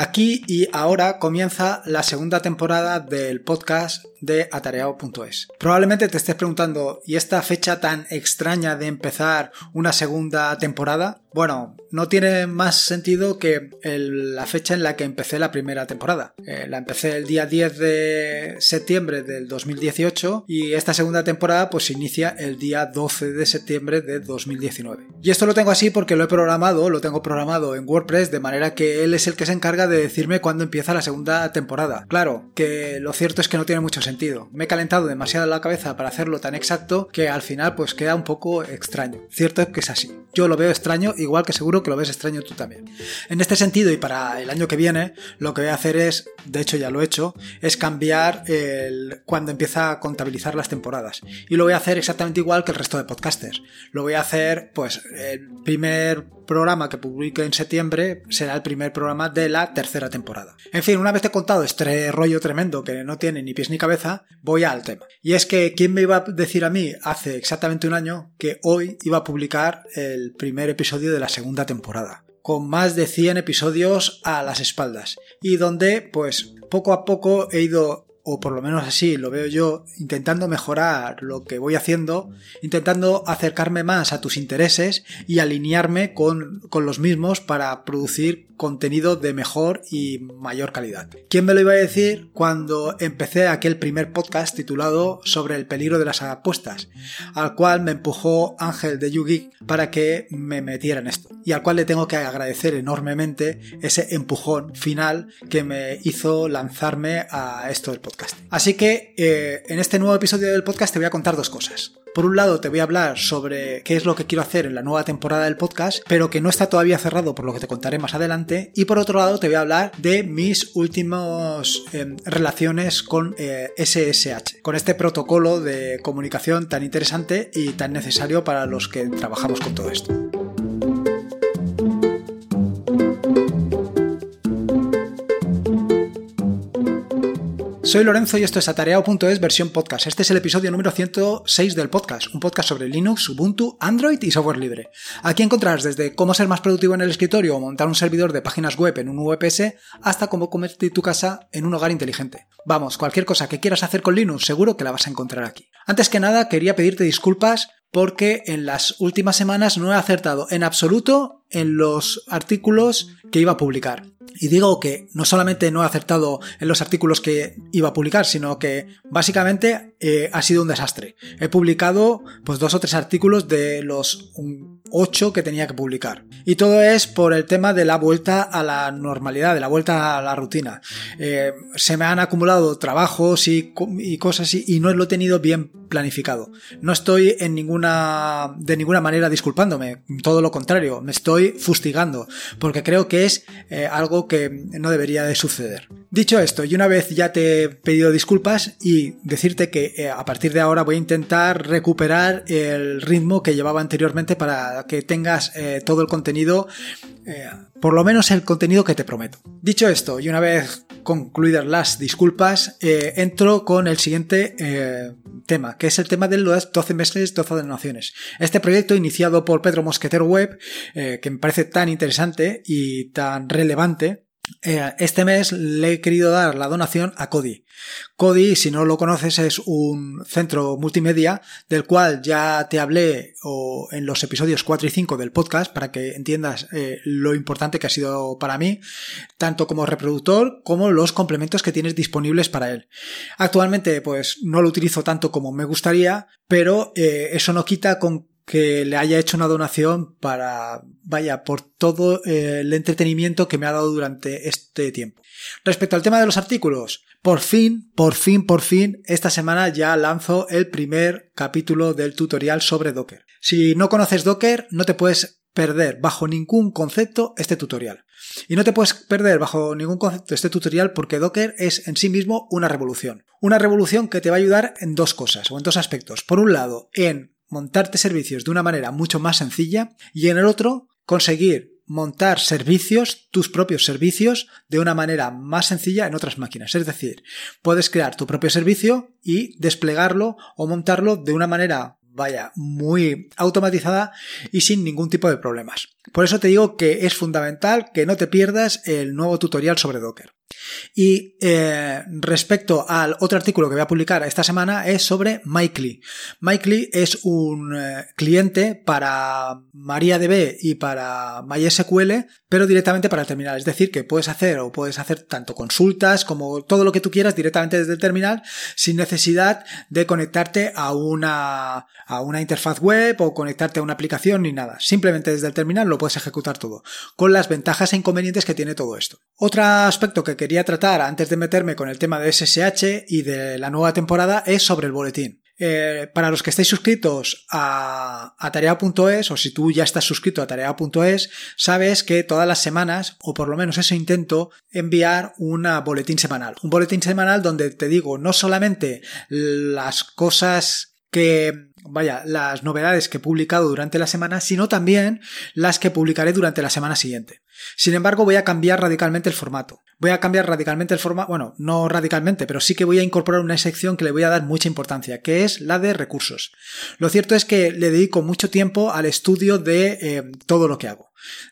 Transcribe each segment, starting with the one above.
Aquí y ahora comienza la segunda temporada del podcast de atareado.es. Probablemente te estés preguntando, ¿y esta fecha tan extraña de empezar una segunda temporada? Bueno, no tiene más sentido que la fecha en la que empecé la primera temporada. Eh, la empecé el día 10 de septiembre del 2018 y esta segunda temporada pues inicia el día 12 de septiembre de 2019. Y esto lo tengo así porque lo he programado, lo tengo programado en WordPress de manera que él es el que se encarga de decirme cuándo empieza la segunda temporada. Claro, que lo cierto es que no tiene mucho sentido. Me he calentado demasiado la cabeza para hacerlo tan exacto que al final pues queda un poco extraño. Cierto es que es así. Yo lo veo extraño igual que seguro que lo ves extraño tú también. En este sentido y para el año que viene lo que voy a hacer es, de hecho ya lo he hecho, es cambiar el cuando empieza a contabilizar las temporadas. Y lo voy a hacer exactamente igual que el resto de podcasters. Lo voy a hacer pues el primer programa que publique en septiembre será el primer programa de la tercera temporada. En fin, una vez te he contado este rollo tremendo que no tiene ni pies ni cabeza, voy al tema. Y es que, ¿quién me iba a decir a mí hace exactamente un año que hoy iba a publicar el primer episodio de la segunda temporada? con más de 100 episodios a las espaldas y donde pues poco a poco he ido o por lo menos así lo veo yo, intentando mejorar lo que voy haciendo, intentando acercarme más a tus intereses y alinearme con, con los mismos para producir contenido de mejor y mayor calidad. ¿Quién me lo iba a decir cuando empecé aquel primer podcast titulado Sobre el peligro de las apuestas, al cual me empujó Ángel de Yugi para que me metiera en esto y al cual le tengo que agradecer enormemente ese empujón final que me hizo lanzarme a esto del podcast. Así que eh, en este nuevo episodio del podcast te voy a contar dos cosas. Por un lado te voy a hablar sobre qué es lo que quiero hacer en la nueva temporada del podcast, pero que no está todavía cerrado por lo que te contaré más adelante. Y por otro lado te voy a hablar de mis últimas em, relaciones con SSH, eh, con este protocolo de comunicación tan interesante y tan necesario para los que trabajamos con todo esto. Soy Lorenzo y esto es atareado.es versión podcast. Este es el episodio número 106 del podcast, un podcast sobre Linux, Ubuntu, Android y software libre. Aquí encontrarás desde cómo ser más productivo en el escritorio o montar un servidor de páginas web en un VPS hasta cómo convertir tu casa en un hogar inteligente. Vamos, cualquier cosa que quieras hacer con Linux seguro que la vas a encontrar aquí. Antes que nada, quería pedirte disculpas porque en las últimas semanas no he acertado en absoluto en los artículos que iba a publicar. Y digo que no solamente no he acertado en los artículos que iba a publicar, sino que básicamente eh, ha sido un desastre. He publicado pues dos o tres artículos de los ocho que tenía que publicar. Y todo es por el tema de la vuelta a la normalidad, de la vuelta a la rutina. Eh, se me han acumulado trabajos y, cosas y, y no lo he tenido bien planificado. No estoy en ninguna, de ninguna manera disculpándome, todo lo contrario, me estoy fustigando, porque creo que es eh, algo que no debería de suceder. Dicho esto, y una vez ya te he pedido disculpas y decirte que eh, a partir de ahora voy a intentar recuperar el ritmo que llevaba anteriormente para que tengas eh, todo el contenido, por lo menos el contenido que te prometo. Dicho esto, y una vez concluidas las disculpas, entro con el siguiente tema, que es el tema de los 12 meses, 12 donaciones. Este proyecto iniciado por Pedro Mosquetero Web, eh, que me parece tan interesante y tan relevante, este mes le he querido dar la donación a Cody. Cody, si no lo conoces, es un centro multimedia del cual ya te hablé en los episodios 4 y 5 del podcast para que entiendas eh, lo importante que ha sido para mí, tanto como reproductor como los complementos que tienes disponibles para él. Actualmente, pues no lo utilizo tanto como me gustaría, pero eh, eso no quita con que le haya hecho una donación para, vaya, por todo eh, el entretenimiento que me ha dado durante este tiempo. Respecto al tema de los artículos, por fin, por fin, por fin, esta semana ya lanzo el primer capítulo del tutorial sobre Docker. Si no conoces Docker, no te puedes perder bajo ningún concepto este tutorial. Y no te puedes perder bajo ningún concepto este tutorial porque Docker es en sí mismo una revolución. Una revolución que te va a ayudar en dos cosas o en dos aspectos. Por un lado, en montarte servicios de una manera mucho más sencilla y en el otro conseguir montar servicios, tus propios servicios, de una manera más sencilla en otras máquinas. Es decir, puedes crear tu propio servicio y desplegarlo o montarlo de una manera vaya, muy automatizada y sin ningún tipo de problemas. Por eso te digo que es fundamental que no te pierdas el nuevo tutorial sobre Docker. Y eh, respecto al otro artículo que voy a publicar esta semana es sobre Mikely. Mikely es un eh, cliente para MariaDB y para MySQL, pero directamente para el terminal. Es decir, que puedes hacer o puedes hacer tanto consultas como todo lo que tú quieras directamente desde el terminal sin necesidad de conectarte a una, a una interfaz web o conectarte a una aplicación ni nada. Simplemente desde el terminal lo puedes ejecutar todo, con las ventajas e inconvenientes que tiene todo esto. Otro aspecto que quería tratar antes de meterme con el tema de SSH y de la nueva temporada es sobre el boletín. Eh, para los que estáis suscritos a, a tarea.es o si tú ya estás suscrito a tarea.es, sabes que todas las semanas, o por lo menos eso intento, enviar un boletín semanal. Un boletín semanal donde te digo no solamente las cosas que, vaya, las novedades que he publicado durante la semana, sino también las que publicaré durante la semana siguiente. Sin embargo, voy a cambiar radicalmente el formato. Voy a cambiar radicalmente el formato, bueno, no radicalmente, pero sí que voy a incorporar una sección que le voy a dar mucha importancia, que es la de recursos. Lo cierto es que le dedico mucho tiempo al estudio de eh, todo lo que hago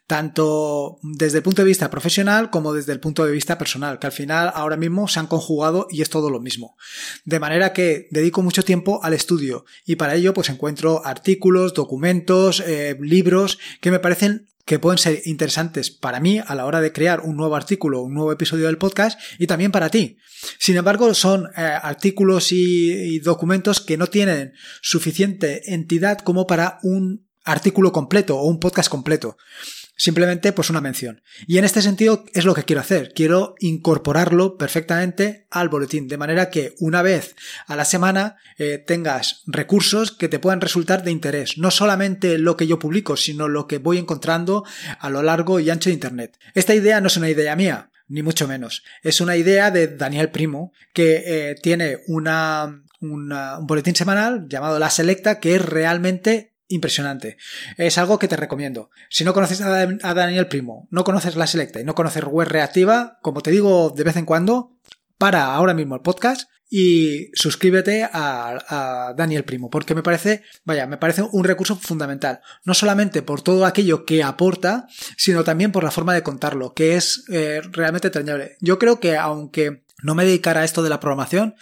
tanto desde el punto de vista profesional como desde el punto de vista personal, que al final ahora mismo se han conjugado y es todo lo mismo. De manera que dedico mucho tiempo al estudio y para ello pues encuentro artículos, documentos, eh, libros que me parecen que pueden ser interesantes para mí a la hora de crear un nuevo artículo, un nuevo episodio del podcast y también para ti. Sin embargo, son eh, artículos y documentos que no tienen suficiente entidad como para un artículo completo o un podcast completo. Simplemente pues una mención. Y en este sentido es lo que quiero hacer. Quiero incorporarlo perfectamente al boletín. De manera que una vez a la semana eh, tengas recursos que te puedan resultar de interés. No solamente lo que yo publico, sino lo que voy encontrando a lo largo y ancho de Internet. Esta idea no es una idea mía. Ni mucho menos. Es una idea de Daniel Primo, que eh, tiene una, un boletín semanal llamado La Selecta, que es realmente impresionante. Es algo que te recomiendo. Si no conoces a Daniel Primo, no conoces la Selecta y no conoces web reactiva, como te digo de vez en cuando, para ahora mismo el podcast y suscríbete a, a, Daniel Primo, porque me parece, vaya, me parece un recurso fundamental. No solamente por todo aquello que aporta, sino también por la forma de contarlo, que es eh, realmente entrañable. Yo creo que aunque no me dedicara a esto de la programación,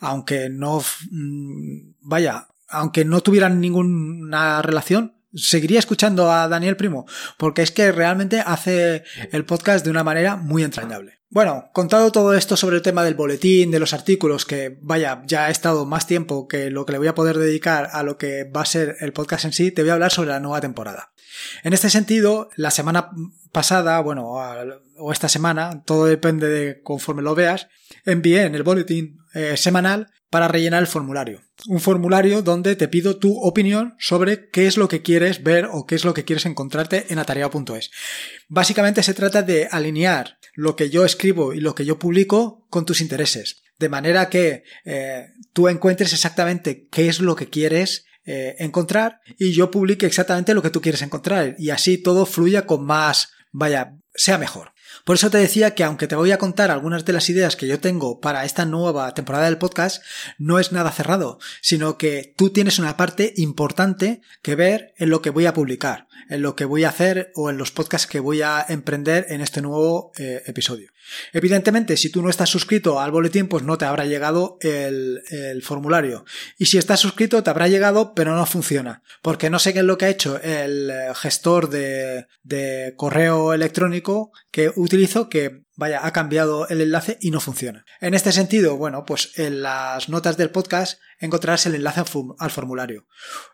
aunque no, mm, vaya, aunque no tuvieran ninguna relación, seguiría escuchando a Daniel Primo, porque es que realmente hace el podcast de una manera muy entrañable. Bueno, contado todo esto sobre el tema del boletín, de los artículos, que vaya, ya he estado más tiempo que lo que le voy a poder dedicar a lo que va a ser el podcast en sí, te voy a hablar sobre la nueva temporada. En este sentido, la semana pasada, bueno, o esta semana, todo depende de conforme lo veas, envié en el boletín eh, semanal para rellenar el formulario. Un formulario donde te pido tu opinión sobre qué es lo que quieres ver o qué es lo que quieres encontrarte en atareado.es. Básicamente se trata de alinear lo que yo escribo y lo que yo publico con tus intereses. De manera que eh, tú encuentres exactamente qué es lo que quieres eh, encontrar y yo publique exactamente lo que tú quieres encontrar y así todo fluya con más, vaya, sea mejor. Por eso te decía que aunque te voy a contar algunas de las ideas que yo tengo para esta nueva temporada del podcast, no es nada cerrado, sino que tú tienes una parte importante que ver en lo que voy a publicar, en lo que voy a hacer o en los podcasts que voy a emprender en este nuevo eh, episodio. Evidentemente, si tú no estás suscrito al boletín, pues no te habrá llegado el, formulario. Y si estás suscrito, te habrá llegado, pero no funciona. Porque no sé qué es lo que ha hecho el gestor de, de correo electrónico que utilizo, que vaya, ha cambiado el enlace y no funciona. En este sentido, bueno, pues en las notas del podcast encontrarás el enlace al formulario.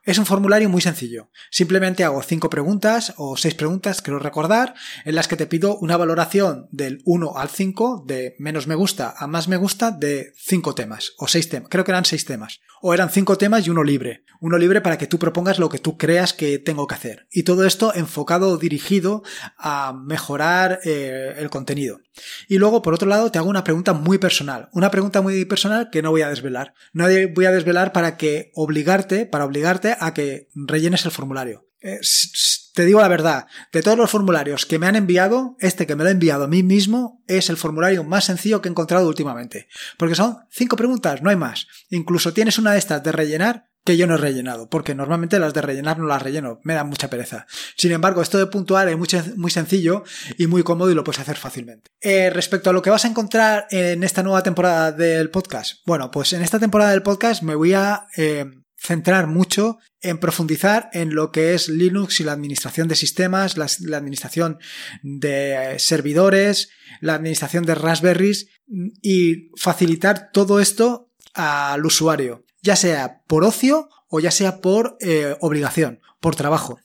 Es un formulario muy sencillo. Simplemente hago cinco preguntas o seis preguntas, quiero recordar, en las que te pido una valoración del 1 al 5, de menos me gusta a más me gusta, de cinco temas o seis temas. Creo que eran seis temas. O eran cinco temas y uno libre. Uno libre para que tú propongas lo que tú creas que tengo que hacer. Y todo esto enfocado o dirigido a mejorar eh, el contenido. Y luego, por otro lado, te hago una pregunta muy personal. Una pregunta muy personal que no voy a desvelar. No voy a desvelar para que obligarte, para obligarte a que rellenes el formulario. Eh, te digo la verdad, de todos los formularios que me han enviado, este que me lo he enviado a mí mismo es el formulario más sencillo que he encontrado últimamente. Porque son cinco preguntas, no hay más. Incluso tienes una de estas de rellenar que yo no he rellenado, porque normalmente las de rellenar no las relleno, me da mucha pereza. Sin embargo, esto de puntuar es muy, muy sencillo y muy cómodo y lo puedes hacer fácilmente. Eh, respecto a lo que vas a encontrar en esta nueva temporada del podcast, bueno, pues en esta temporada del podcast me voy a eh, centrar mucho en profundizar en lo que es Linux y la administración de sistemas, la, la administración de servidores, la administración de Raspberries y facilitar todo esto al usuario ya sea por ocio o ya sea por eh, obligación, por trabajo.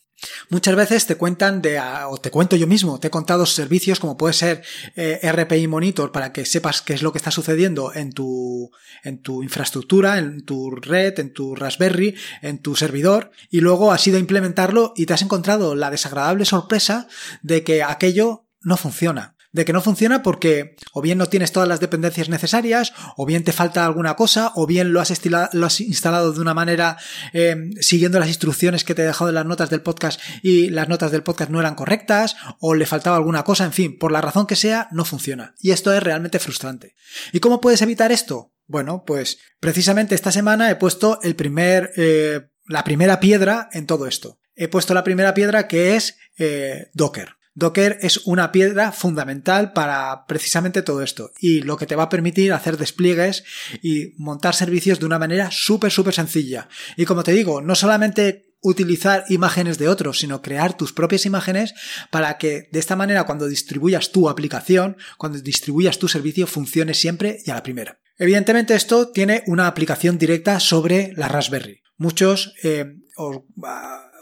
Muchas veces te cuentan de, ah, o te cuento yo mismo, te he contado servicios como puede ser eh, RPI Monitor para que sepas qué es lo que está sucediendo en tu, en tu infraestructura, en tu red, en tu Raspberry, en tu servidor, y luego has ido a implementarlo y te has encontrado la desagradable sorpresa de que aquello no funciona de que no funciona porque o bien no tienes todas las dependencias necesarias, o bien te falta alguna cosa, o bien lo has, instalado de una manera eh, siguiendo las instrucciones que te he dejado en las notas del podcast y las notas del podcast no eran correctas, o le faltaba alguna cosa, en fin, por la razón que sea, no funciona. Y esto es realmente frustrante. ¿Y cómo puedes evitar esto? Bueno, pues precisamente esta semana he puesto el primer, eh, la primera piedra en todo esto. He puesto la primera piedra que es eh, Docker. Docker es una piedra fundamental para precisamente todo esto y lo que te va a permitir hacer despliegues y montar servicios de una manera súper, súper sencilla. Y como te digo, no solamente utilizar imágenes de otros, sino crear tus propias imágenes para que de esta manera cuando distribuyas tu aplicación, cuando distribuyas tu servicio, funcione siempre y a la primera. Evidentemente esto tiene una aplicación directa sobre la Raspberry. Muchos eh,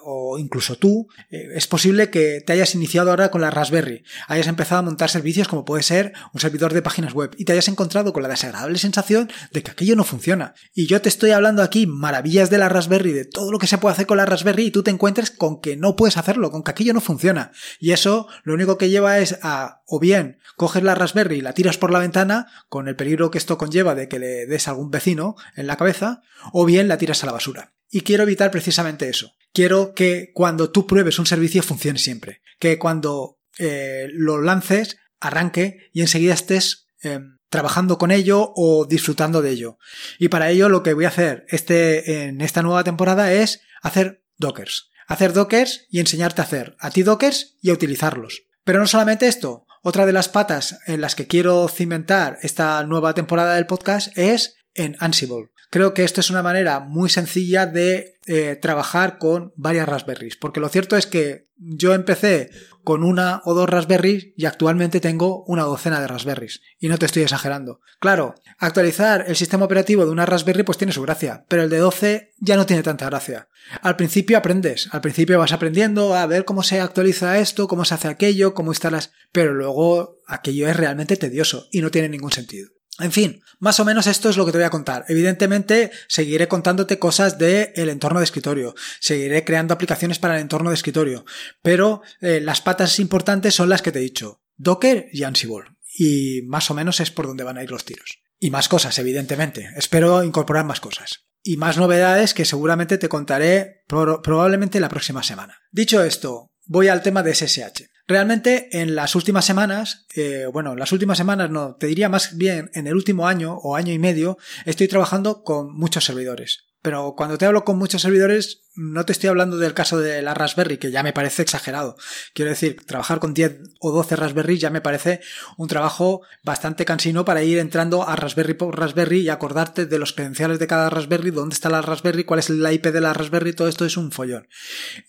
o incluso tú, eh, es posible que te hayas iniciado ahora con la Raspberry, hayas empezado a montar servicios como puede ser un servidor de páginas web y te hayas encontrado con la desagradable sensación de que aquello no funciona. Y yo te estoy hablando aquí maravillas de la Raspberry, de todo lo que se puede hacer con la Raspberry y tú te encuentres con que no puedes hacerlo, con que aquello no funciona. Y eso lo único que lleva es a o bien coges la Raspberry y la tiras por la ventana, con el peligro que esto conlleva de que le des a algún vecino en la cabeza, o bien la tiras a la basura. Y quiero evitar precisamente eso quiero que cuando tú pruebes un servicio funcione siempre. Que cuando eh, lo lances, arranque y enseguida estés em, trabajando con ello o disfrutando de ello. Y para ello lo que voy a hacer este, en esta nueva temporada es hacer dockers. Hacer dockers y enseñarte a hacer a ti dockers y a utilizarlos. Pero no solamente esto, otra de las patas en las que quiero cimentar esta nueva temporada del podcast es en Ansible. Creo que esto es una manera muy sencilla de eh, trabajar con varias Raspberries, porque lo cierto es que yo empecé con una o dos Raspberries y actualmente tengo una docena de Raspberries. Y no te estoy exagerando. Claro, actualizar el sistema operativo de una Raspberry pues tiene su gracia, pero el de 12 ya no tiene tanta gracia. Al principio aprendes, al principio vas aprendiendo a ver cómo se actualiza esto, cómo se hace aquello, cómo instalas, pero luego aquello es realmente tedioso y no tiene ningún sentido. En fin, más o menos esto es lo que te voy a contar. Evidentemente, seguiré contándote cosas del entorno de escritorio, seguiré creando aplicaciones para el entorno de escritorio, pero eh, las patas importantes son las que te he dicho, Docker y Ansible. Y más o menos es por donde van a ir los tiros. Y más cosas, evidentemente. Espero incorporar más cosas. Y más novedades que seguramente te contaré probablemente la próxima semana. Dicho esto, voy al tema de SSH. Realmente en las últimas semanas, eh, bueno, en las últimas semanas no, te diría más bien en el último año o año y medio, estoy trabajando con muchos servidores. Pero cuando te hablo con muchos servidores, no te estoy hablando del caso de la Raspberry, que ya me parece exagerado. Quiero decir, trabajar con 10 o 12 Raspberry ya me parece un trabajo bastante cansino para ir entrando a Raspberry por Raspberry y acordarte de los credenciales de cada Raspberry, dónde está la Raspberry, cuál es la IP de la Raspberry, todo esto es un follón.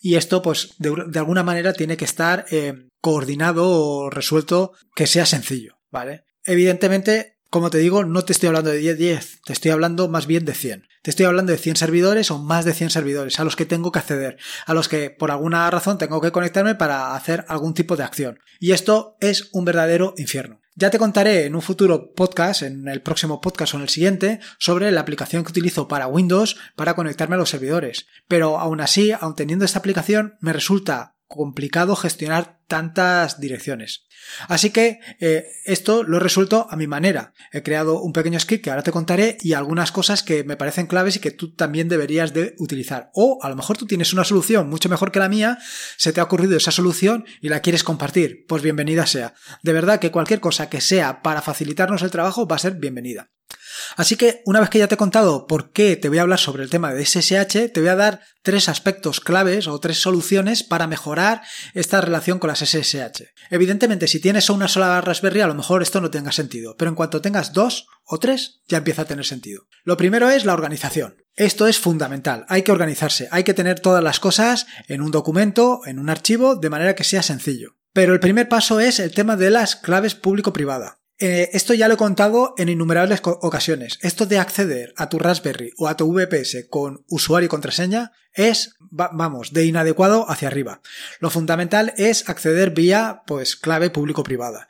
Y esto, pues, de, alguna manera tiene que estar eh, coordinado o resuelto que sea sencillo, ¿vale? Evidentemente, como te digo, no te estoy hablando de 10, 10, te estoy hablando más bien de 100. Te estoy hablando de 100 servidores o más de 100 servidores a los que tengo que acceder, a los que por alguna razón tengo que conectarme para hacer algún tipo de acción. Y esto es un verdadero infierno. Ya te contaré en un futuro podcast, en el próximo podcast o en el siguiente, sobre la aplicación que utilizo para Windows para conectarme a los servidores. Pero aún así, aun teniendo esta aplicación, me resulta complicado gestionar tantas direcciones. Así que eh, esto lo he resuelto a mi manera. He creado un pequeño script que ahora te contaré y algunas cosas que me parecen claves y que tú también deberías de utilizar. O a lo mejor tú tienes una solución mucho mejor que la mía, se te ha ocurrido esa solución y la quieres compartir. Pues bienvenida sea. De verdad que cualquier cosa que sea para facilitarnos el trabajo va a ser bienvenida. Así que una vez que ya te he contado por qué te voy a hablar sobre el tema de SSH, te voy a dar tres aspectos claves o tres soluciones para mejorar esta relación con las SSH. Evidentemente, si tienes una sola Raspberry, a lo mejor esto no tenga sentido, pero en cuanto tengas dos o tres, ya empieza a tener sentido. Lo primero es la organización. Esto es fundamental, hay que organizarse, hay que tener todas las cosas en un documento, en un archivo, de manera que sea sencillo. Pero el primer paso es el tema de las claves público-privada. Eh, esto ya lo he contado en innumerables ocasiones. Esto de acceder a tu Raspberry o a tu VPS con usuario y contraseña es, vamos, de inadecuado hacia arriba. Lo fundamental es acceder vía, pues, clave público-privada.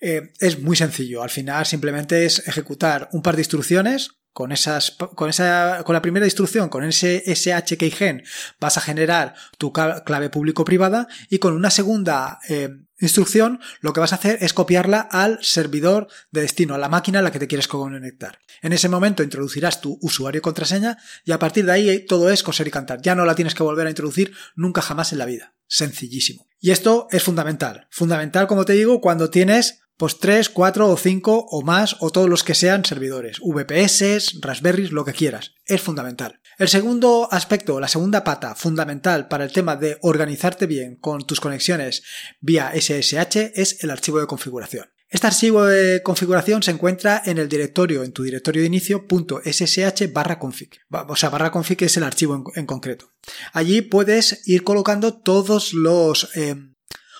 Eh, es muy sencillo. Al final simplemente es ejecutar un par de instrucciones con esas, con esa, con la primera instrucción, con ese SHKeygen, vas a generar tu clave público-privada y con una segunda eh, instrucción lo que vas a hacer es copiarla al servidor de destino, a la máquina a la que te quieres conectar. En ese momento introducirás tu usuario y contraseña y a partir de ahí todo es coser y cantar. Ya no la tienes que volver a introducir nunca jamás en la vida. Sencillísimo. Y esto es fundamental. Fundamental, como te digo, cuando tienes pues 3, 4 o 5 o más o todos los que sean servidores, VPS, Raspberries, lo que quieras. Es fundamental. El segundo aspecto, la segunda pata fundamental para el tema de organizarte bien con tus conexiones vía SSH es el archivo de configuración. Este archivo de configuración se encuentra en el directorio, en tu directorio de inicio, .ssh barra config. O sea, barra config es el archivo en, concreto. Allí puedes ir colocando todos los eh,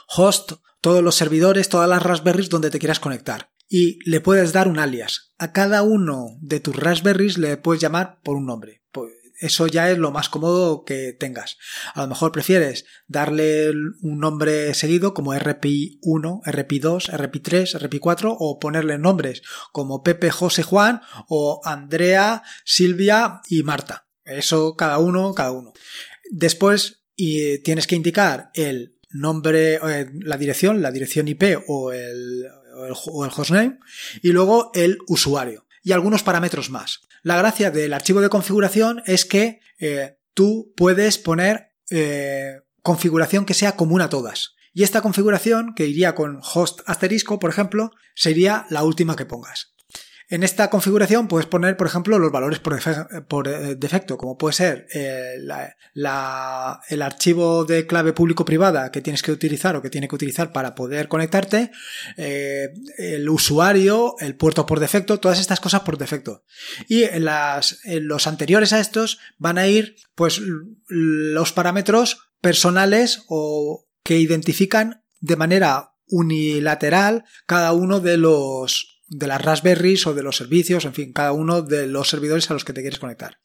hosts todos los servidores, todas las Raspberries donde te quieras conectar. Y le puedes dar un alias. A cada uno de tus Raspberries le puedes llamar por un nombre. Eso ya es lo más cómodo que tengas. A lo mejor prefieres darle un nombre seguido como RPI1, RPI2, RPI3, RPI4 o ponerle nombres como Pepe, José, Juan o Andrea, Silvia y Marta. Eso cada uno, cada uno. Después y tienes que indicar el nombre, eh, la dirección, la dirección IP o el, o el, hostname, y luego el usuario y algunos parámetros más. La gracia del archivo de configuración es que eh, tú puedes poner eh, configuración que sea común a todas. Y esta configuración, que iría con host asterisco, por ejemplo, sería la última que pongas. En esta configuración puedes poner, por ejemplo, los valores por, eh, defecto, como puede ser eh, el archivo de clave público-privada que tienes que utilizar o que tiene que utilizar para poder conectarte, eh, el usuario, el puerto por defecto, todas estas cosas por defecto. Y en, las, en los anteriores a estos van a ir, pues, los parámetros personales o que identifican de manera unilateral cada uno de los de las Raspberries o de los servicios, en fin, cada uno de los servidores a los que te quieres conectar.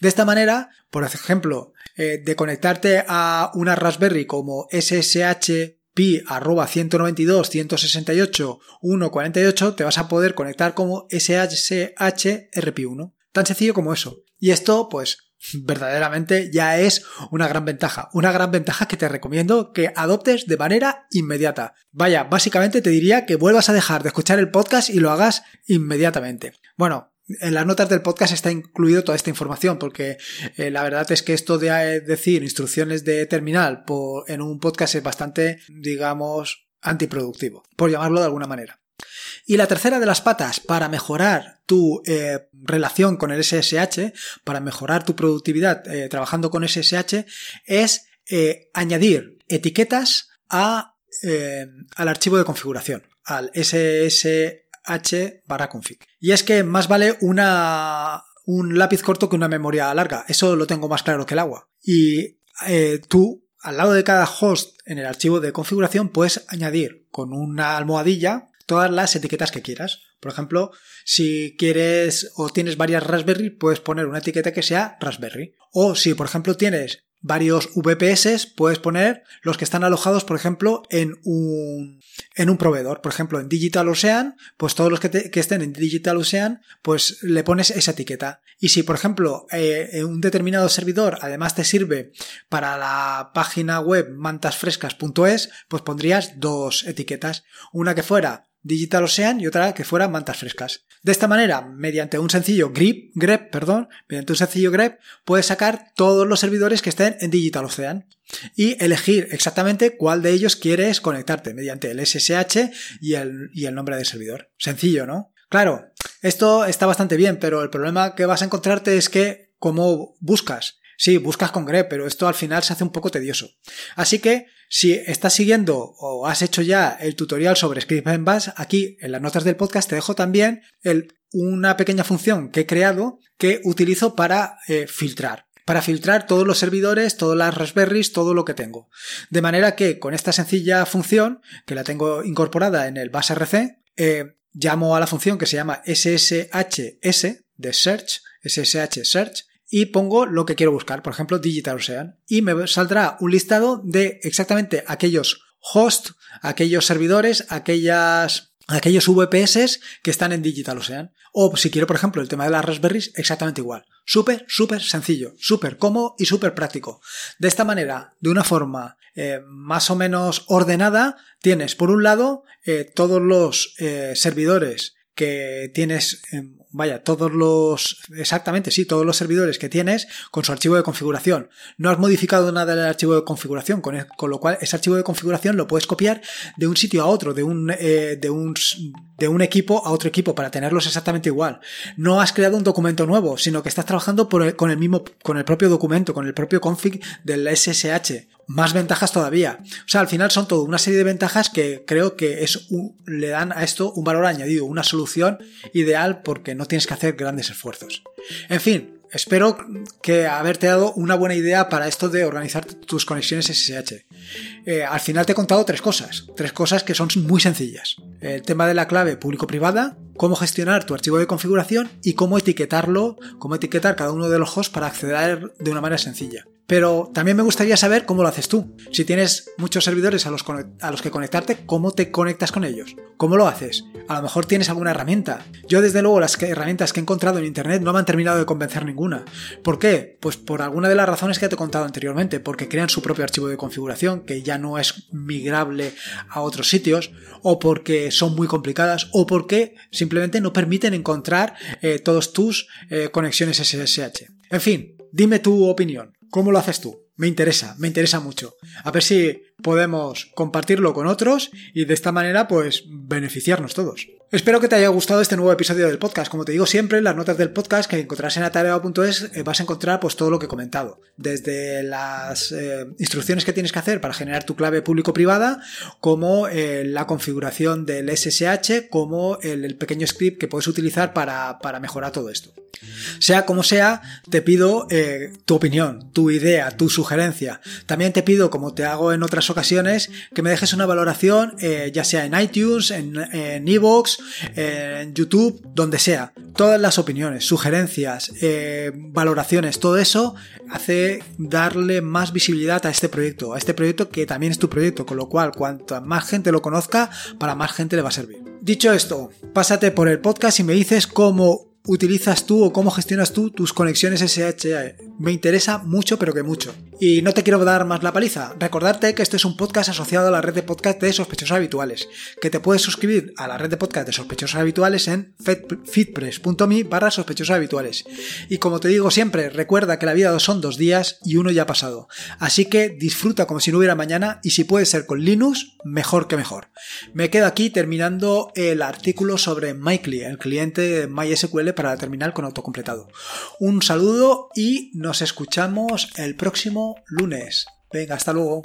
De esta manera, por ejemplo, eh, de conectarte a una Raspberry como SSH arroba 192 168 148 te vas a poder conectar como SSH RP1 tan sencillo como eso y esto pues verdaderamente ya es una gran ventaja. Una gran ventaja que te recomiendo que adoptes de manera inmediata. Vaya, básicamente te diría que vuelvas a dejar de escuchar el podcast y lo hagas inmediatamente. Bueno, en las notas del podcast está incluido toda esta información porque eh, la verdad es que esto de eh, decir instrucciones de terminal en un podcast es bastante, digamos, antiproductivo, por llamarlo de alguna manera. Y la tercera de las patas para mejorar tu eh, relación con el SSH, para mejorar tu productividad eh, trabajando con SSH, es eh, añadir etiquetas a, al archivo de configuración, al SSH barra config. Y es que más vale una, un lápiz corto que una memoria larga. Eso lo tengo más claro que el agua. Y tú, al lado de cada host en el archivo de configuración, puedes añadir con una almohadilla todas las etiquetas que quieras. Por ejemplo, si quieres o tienes varias Raspberry, puedes poner una etiqueta que sea Raspberry. O si, por ejemplo, tienes varios VPS, puedes poner los que están alojados, por ejemplo, en un, en un proveedor. Por ejemplo, en Digital Ocean, pues todos los que, estén en Digital Ocean, pues le pones esa etiqueta. Y si, por ejemplo, eh, un determinado servidor además te sirve para la página web mantasfrescas.es, pues pondrías dos etiquetas. Una que fuera Digital Ocean y otra que fuera mantas frescas. De esta manera, mediante un sencillo grep, perdón, mediante un sencillo grep, puedes sacar todos los servidores que estén en Digital Ocean y elegir exactamente cuál de ellos quieres conectarte mediante el SSH y el, y el nombre del servidor. Sencillo, ¿no? Claro, esto está bastante bien, pero el problema que vas a encontrarte es que, ¿cómo buscas? Sí, buscas con grep, pero esto al final se hace un poco tedioso. Así que, si estás siguiendo o has hecho ya el tutorial sobre Script Bash, aquí en las notas del podcast te dejo también una pequeña función que he creado que utilizo para eh, filtrar para filtrar todos los servidores, todas las Raspberries, todo lo que tengo. De manera que con esta sencilla función, que la tengo incorporada en el BashRC, eh, llamo a la función que se llama SSHS de search, SSH search, y pongo lo que quiero buscar, por ejemplo Digital Ocean, y me saldrá un listado de exactamente aquellos hosts, aquellos servidores, aquellas aquellos VPS que están en Digital Ocean. O si quiero, por ejemplo, el tema de las Raspberries, exactamente igual. Súper, súper sencillo, súper cómodo y súper práctico. De esta manera, de una forma eh, más o menos ordenada, tienes por un lado eh, todos los eh, servidores que tienes, vaya, todos los, exactamente, sí, todos los servidores que tienes con su archivo de configuración. No has modificado nada del archivo de configuración, con, con lo cual ese archivo de configuración lo puedes copiar de un sitio a otro, de un, eh, de un, de un equipo a otro equipo para tenerlos exactamente igual. No has creado un documento nuevo, sino que estás trabajando con el mismo, con el propio documento, con el propio config del SSH más ventajas todavía. O sea, al final son todo una serie de ventajas que creo que es le dan a esto un valor añadido, una solución ideal porque no tienes que hacer grandes esfuerzos. En fin, espero que haberte dado una buena idea para esto de organizar tus conexiones SSH. Eh, al final te he contado tres cosas, tres cosas que son muy sencillas. El tema de la clave público-privada, cómo gestionar tu archivo de configuración y cómo etiquetarlo, cómo etiquetar cada uno de los hosts para acceder de una manera sencilla. Pero también me gustaría saber cómo lo haces tú. Si tienes muchos servidores a los, que conectarte, ¿cómo te conectas con ellos? ¿Cómo lo haces? A lo mejor tienes alguna herramienta. Yo desde luego las herramientas que he encontrado en Internet no me han terminado de convencer ninguna. ¿Por qué? Pues por alguna de las razones que te he contado anteriormente, porque crean su propio archivo de configuración que ya no es migrable a otros sitios, o porque son muy complicadas, o porque simplemente no permiten encontrar eh, todos tus eh, conexiones SSH. En fin, dime tu opinión. ¿Cómo lo haces tú? Me interesa, me interesa mucho. A ver si podemos compartirlo con otros y de esta manera pues beneficiarnos todos. Espero que te haya gustado este nuevo episodio del podcast. Como te digo siempre, en las notas del podcast que encontrarás en atareado.es eh, vas a encontrar pues todo lo que he comentado. Desde las eh, instrucciones que tienes que hacer para generar tu clave público-privada, como eh, la configuración del SSH, como el, pequeño script que puedes utilizar para, para mejorar todo esto. Sea como sea, te pido tu opinión, tu idea, tu sugerencia. También te pido, como te hago en otras ocasiones, que me dejes una valoración, ya sea en iTunes, en Evox, en YouTube, donde sea. Todas las opiniones, sugerencias, eh, valoraciones, todo eso hace darle más visibilidad a este proyecto, a este proyecto que también es tu proyecto, con lo cual cuanto más gente lo conozca, para más gente le va a servir. Dicho esto, pásate por el podcast y me dices cómo utilizas tú o cómo gestionas tú tus conexiones SSH. Me interesa mucho, pero que mucho. Y no te quiero dar más la paliza. Recordarte que este es un podcast asociado a la red de podcast de sospechosos habituales, que te puedes suscribir a la red de podcast de sospechosos habituales en fitpress.me barra sospechosos habituales. Y como te digo siempre, recuerda que la vida son dos días y uno ya ha pasado. Así que disfruta como si no hubiera mañana y si puede ser con Linux, mejor que mejor. Me quedo aquí terminando el artículo sobre MyCli, el cliente MySQL para la terminal con autocompletado. Un saludo y nos escuchamos el próximo lunes. Venga, hasta luego.